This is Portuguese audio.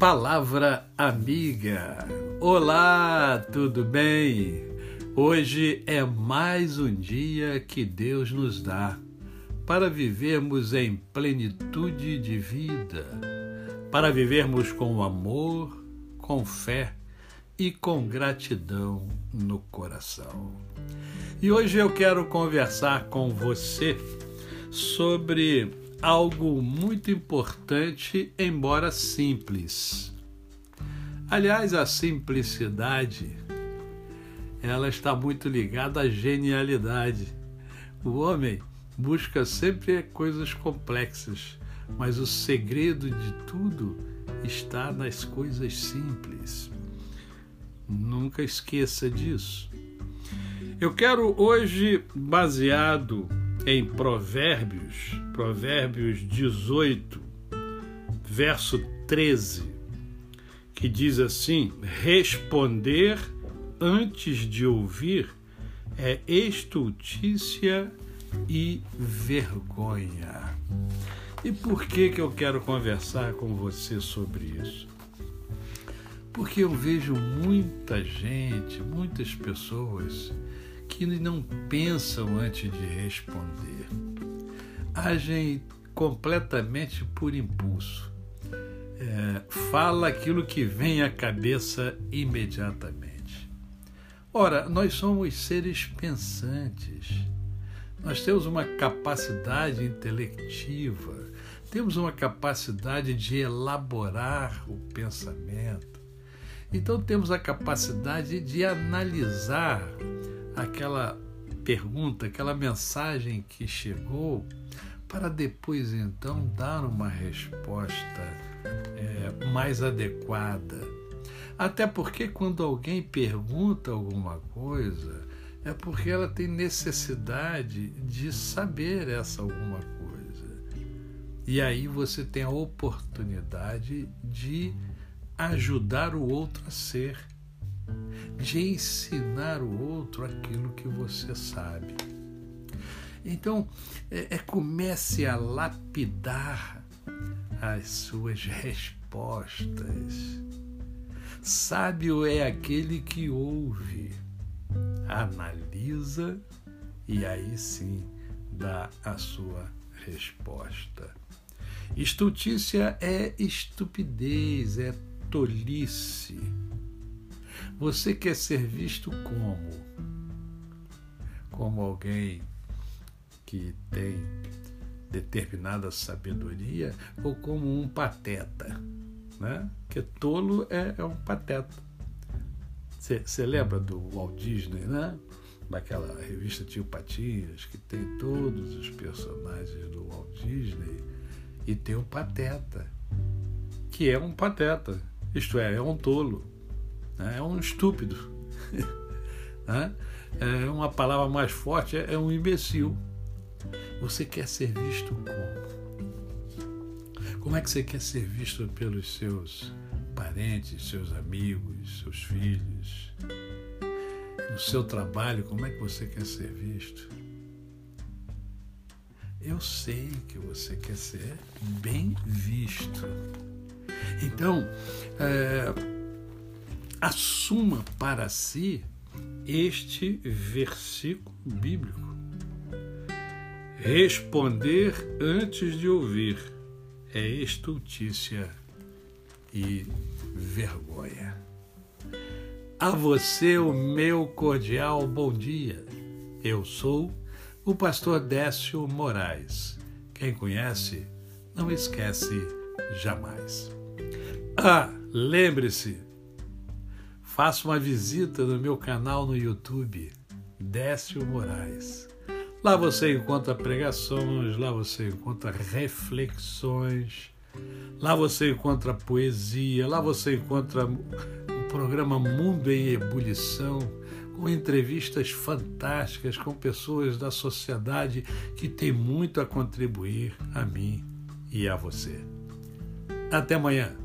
Palavra Amiga. Olá, tudo bem? Hoje é mais um dia que Deus nos dá para vivermos em plenitude de vida, para vivermos com amor, com fé e com gratidão no coração. E hoje eu quero conversar com você sobre algo muito importante, embora simples. Aliás, a simplicidade ela está muito ligada à genialidade. O homem busca sempre coisas complexas, mas o segredo de tudo está nas coisas simples. Nunca esqueça disso. Eu quero hoje, baseado em Provérbios, Provérbios 18, verso 13, que diz assim: responder antes de ouvir é estultícia e vergonha. E por que, que eu quero conversar com você sobre isso? Porque eu vejo muita gente, muitas pessoas que não pensam antes de responder. Agem completamente por impulso. É, fala aquilo que vem à cabeça imediatamente. Ora, nós somos seres pensantes. Nós temos uma capacidade intelectiva, temos uma capacidade de elaborar o pensamento. Então, temos a capacidade de analisar aquela pergunta, aquela mensagem que chegou, para depois então dar uma resposta é, mais adequada. Até porque quando alguém pergunta alguma coisa, é porque ela tem necessidade de saber essa alguma coisa. E aí você tem a oportunidade de ajudar o outro a ser de ensinar o outro aquilo que você sabe. Então, é, é, comece a lapidar as suas respostas. Sábio é aquele que ouve, analisa e aí sim dá a sua resposta. Estultícia é estupidez, é tolice você quer ser visto como? Como alguém que tem determinada sabedoria ou como um pateta, né? Que tolo é, é um pateta. Você lembra do Walt Disney, né? Daquela revista Tio Patinhas, que tem todos os personagens do Walt Disney e tem o pateta, que é um pateta, isto é, é um tolo né? é um estúpido. né? É uma palavra mais forte, é um imbecil. Você quer ser visto como? Como é que você quer ser visto pelos seus parentes, seus amigos, seus filhos? No seu trabalho, como é que você quer ser visto? Eu sei que você quer ser bem visto. Então, é, assuma para si este versículo bíblico. Responder antes de ouvir é estultícia e vergonha. A você o meu cordial bom dia. Eu sou o pastor Décio Moraes. Quem conhece, não esquece jamais. Ah, lembre-se, faça uma visita no meu canal no YouTube, Décio Moraes. Lá você encontra pregações, lá você encontra reflexões, lá você encontra poesia, lá você encontra o programa Mundo em Ebulição, com entrevistas fantásticas com pessoas da sociedade que têm muito a contribuir a mim e a você. Até amanhã.